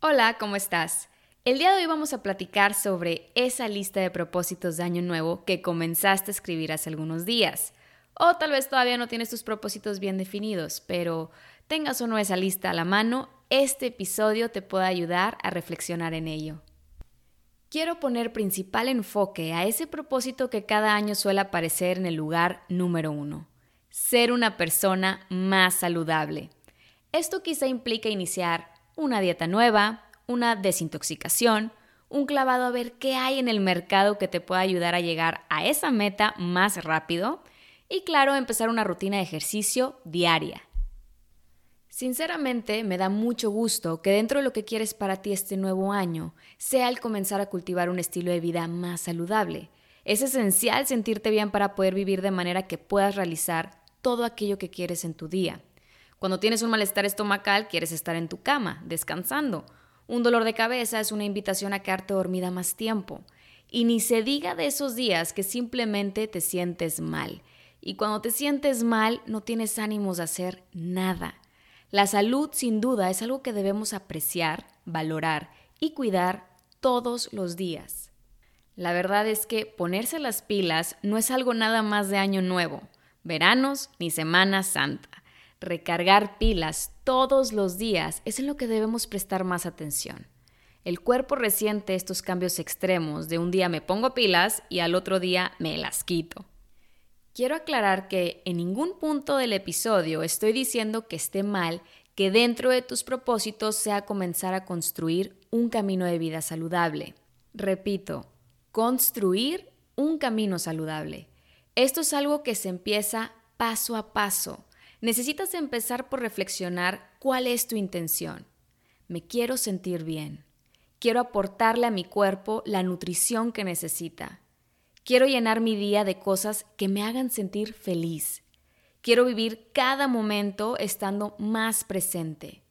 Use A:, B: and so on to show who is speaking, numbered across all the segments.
A: Hola, ¿cómo estás? El día de hoy vamos a platicar sobre esa lista de propósitos de año nuevo que comenzaste a escribir hace algunos días. O tal vez todavía no tienes tus propósitos bien definidos, pero tengas o no esa lista a la mano, este episodio te puede ayudar a reflexionar en ello. Quiero poner principal enfoque a ese propósito que cada año suele aparecer en el lugar número uno, ser una persona más saludable. Esto quizá implica iniciar una dieta nueva, una desintoxicación, un clavado a ver qué hay en el mercado que te pueda ayudar a llegar a esa meta más rápido y claro, empezar una rutina de ejercicio diaria. Sinceramente, me da mucho gusto que dentro de lo que quieres para ti este nuevo año sea el comenzar a cultivar un estilo de vida más saludable. Es esencial sentirte bien para poder vivir de manera que puedas realizar todo aquello que quieres en tu día. Cuando tienes un malestar estomacal, quieres estar en tu cama, descansando. Un dolor de cabeza es una invitación a quedarte dormida más tiempo. Y ni se diga de esos días que simplemente te sientes mal. Y cuando te sientes mal, no tienes ánimos de hacer nada. La salud, sin duda, es algo que debemos apreciar, valorar y cuidar todos los días. La verdad es que ponerse las pilas no es algo nada más de año nuevo, veranos ni Semana Santa recargar pilas todos los días es en lo que debemos prestar más atención. El cuerpo resiente estos cambios extremos de un día me pongo pilas y al otro día me las quito. Quiero aclarar que en ningún punto del episodio estoy diciendo que esté mal que dentro de tus propósitos sea comenzar a construir un camino de vida saludable. Repito, construir un camino saludable. Esto es algo que se empieza paso a paso necesitas empezar por reflexionar cuál es tu intención. Me quiero sentir bien. Quiero aportarle a mi cuerpo la nutrición que necesita. Quiero llenar mi día de cosas que me hagan sentir feliz. Quiero vivir cada momento estando más presente.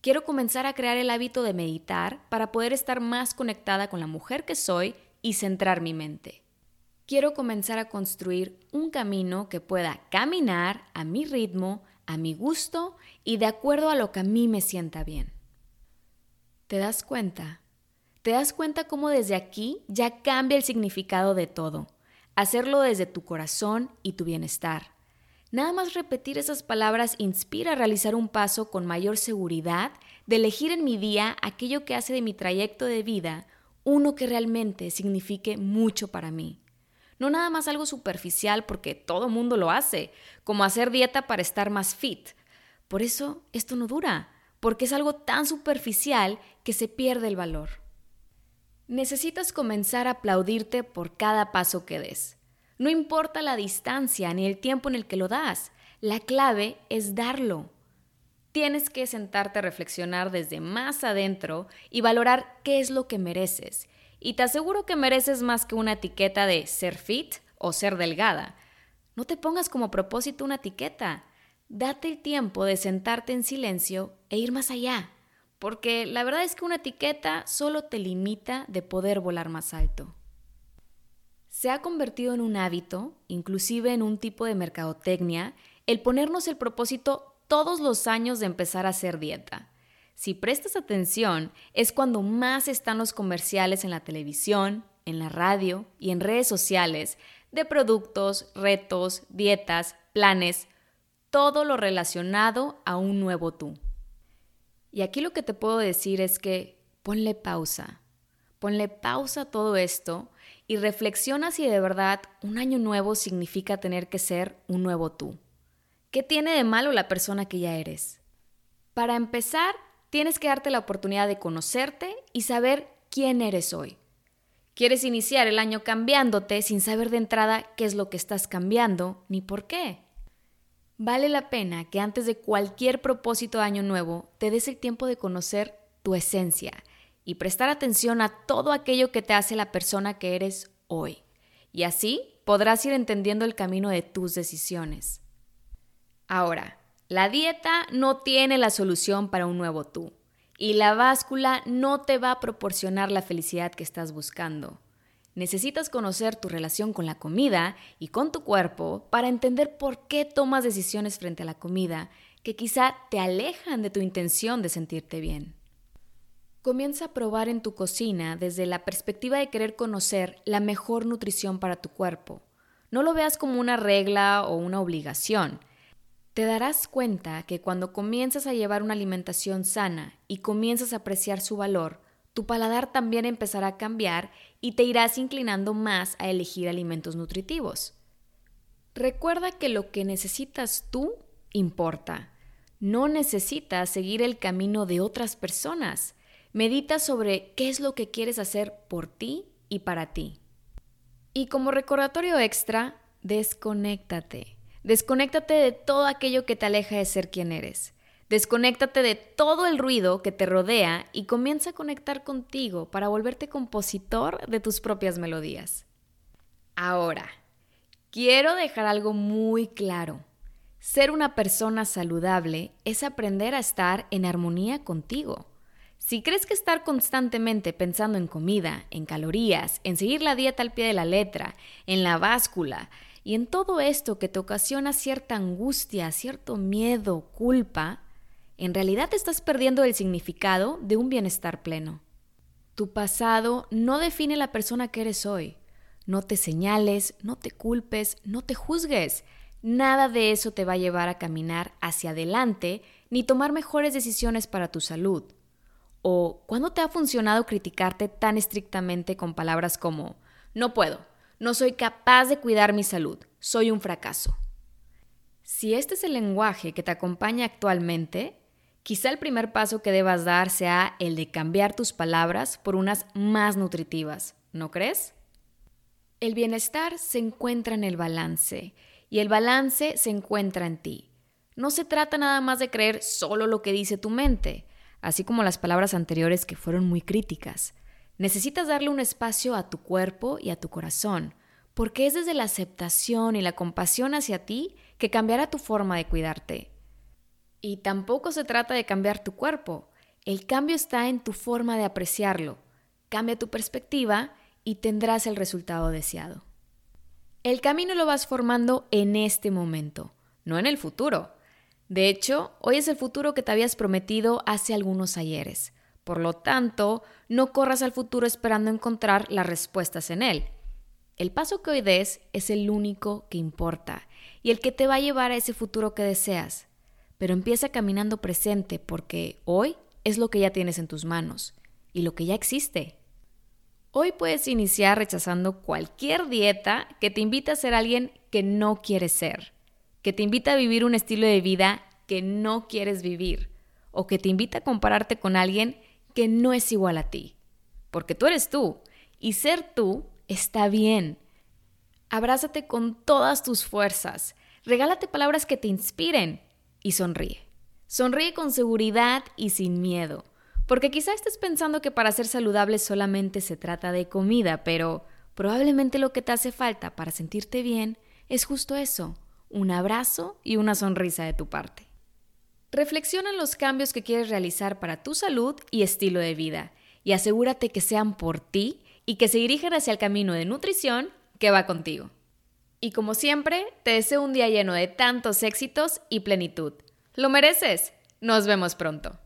A: Quiero comenzar a crear el hábito de meditar para poder estar más conectada con la mujer que soy y centrar mi mente quiero comenzar a construir un camino que pueda caminar a mi ritmo, a mi gusto y de acuerdo a lo que a mí me sienta bien. ¿Te das cuenta? ¿Te das cuenta cómo desde aquí ya cambia el significado de todo? Hacerlo desde tu corazón y tu bienestar. Nada más repetir esas palabras inspira a realizar un paso con mayor seguridad de elegir en mi día aquello que hace de mi trayecto de vida uno que realmente signifique mucho para mí no nada más algo superficial porque todo mundo lo hace, como hacer dieta para estar más fit. Por eso esto no dura, porque es algo tan superficial que se pierde el valor. Necesitas comenzar a aplaudirte por cada paso que des. No importa la distancia ni el tiempo en el que lo das, la clave es darlo. Tienes que sentarte a reflexionar desde más adentro y valorar qué es lo que mereces y te aseguro que mereces más que una etiqueta de ser fit o ser delgada. No te pongas como propósito una etiqueta. Date el tiempo de sentarte en silencio e ir más allá, porque la verdad es que una etiqueta solo te limita de poder volar más alto. Se ha convertido en un hábito, inclusive en un tipo de mercadotecnia, el ponernos el propósito todos los años de empezar a hacer dieta. Si prestas atención, es cuando más están los comerciales en la televisión, en la radio y en redes sociales de productos, retos, dietas, planes, todo lo relacionado a un nuevo tú. Y aquí lo que te puedo decir es que ponle pausa, ponle pausa a todo esto y reflexiona si de verdad un año nuevo significa tener que ser un nuevo tú. ¿Qué tiene de malo la persona que ya eres? Para empezar, tienes que darte la oportunidad de conocerte y saber quién eres hoy. Quieres iniciar el año cambiándote sin saber de entrada qué es lo que estás cambiando ni por qué. Vale la pena que antes de cualquier propósito de año nuevo te des el tiempo de conocer tu esencia y prestar atención a todo aquello que te hace la persona que eres hoy. Y así podrás ir entendiendo el camino de tus decisiones. Ahora, la dieta no tiene la solución para un nuevo tú y la báscula no te va a proporcionar la felicidad que estás buscando. Necesitas conocer tu relación con la comida y con tu cuerpo para entender por qué tomas decisiones frente a la comida que quizá te alejan de tu intención de sentirte bien. Comienza a probar en tu cocina desde la perspectiva de querer conocer la mejor nutrición para tu cuerpo. No lo veas como una regla o una obligación. Te darás cuenta que cuando comienzas a llevar una alimentación sana y comienzas a apreciar su valor, tu paladar también empezará a cambiar y te irás inclinando más a elegir alimentos nutritivos. Recuerda que lo que necesitas tú importa. No necesitas seguir el camino de otras personas. Medita sobre qué es lo que quieres hacer por ti y para ti. Y como recordatorio extra, desconéctate. Desconéctate de todo aquello que te aleja de ser quien eres. Desconéctate de todo el ruido que te rodea y comienza a conectar contigo para volverte compositor de tus propias melodías. Ahora, quiero dejar algo muy claro. Ser una persona saludable es aprender a estar en armonía contigo. Si crees que estar constantemente pensando en comida, en calorías, en seguir la dieta al pie de la letra, en la báscula y en todo esto que te ocasiona cierta angustia, cierto miedo, culpa, en realidad estás perdiendo el significado de un bienestar pleno. Tu pasado no define la persona que eres hoy. No te señales, no te culpes, no te juzgues. Nada de eso te va a llevar a caminar hacia adelante ni tomar mejores decisiones para tu salud. ¿O cuándo te ha funcionado criticarte tan estrictamente con palabras como no puedo, no soy capaz de cuidar mi salud, soy un fracaso? Si este es el lenguaje que te acompaña actualmente, Quizá el primer paso que debas dar sea el de cambiar tus palabras por unas más nutritivas, ¿no crees? El bienestar se encuentra en el balance y el balance se encuentra en ti. No se trata nada más de creer solo lo que dice tu mente, así como las palabras anteriores que fueron muy críticas. Necesitas darle un espacio a tu cuerpo y a tu corazón, porque es desde la aceptación y la compasión hacia ti que cambiará tu forma de cuidarte. Y tampoco se trata de cambiar tu cuerpo. El cambio está en tu forma de apreciarlo. Cambia tu perspectiva y tendrás el resultado deseado. El camino lo vas formando en este momento, no en el futuro. De hecho, hoy es el futuro que te habías prometido hace algunos ayeres. Por lo tanto, no corras al futuro esperando encontrar las respuestas en él. El paso que hoy des es el único que importa y el que te va a llevar a ese futuro que deseas pero empieza caminando presente porque hoy es lo que ya tienes en tus manos y lo que ya existe. Hoy puedes iniciar rechazando cualquier dieta que te invite a ser alguien que no quieres ser, que te invita a vivir un estilo de vida que no quieres vivir o que te invita a compararte con alguien que no es igual a ti. Porque tú eres tú y ser tú está bien. Abrázate con todas tus fuerzas. Regálate palabras que te inspiren y sonríe. Sonríe con seguridad y sin miedo, porque quizá estés pensando que para ser saludable solamente se trata de comida, pero probablemente lo que te hace falta para sentirte bien es justo eso, un abrazo y una sonrisa de tu parte. Reflexiona en los cambios que quieres realizar para tu salud y estilo de vida, y asegúrate que sean por ti y que se dirijan hacia el camino de nutrición que va contigo. Y como siempre, te deseo un día lleno de tantos éxitos y plenitud. Lo mereces. Nos vemos pronto.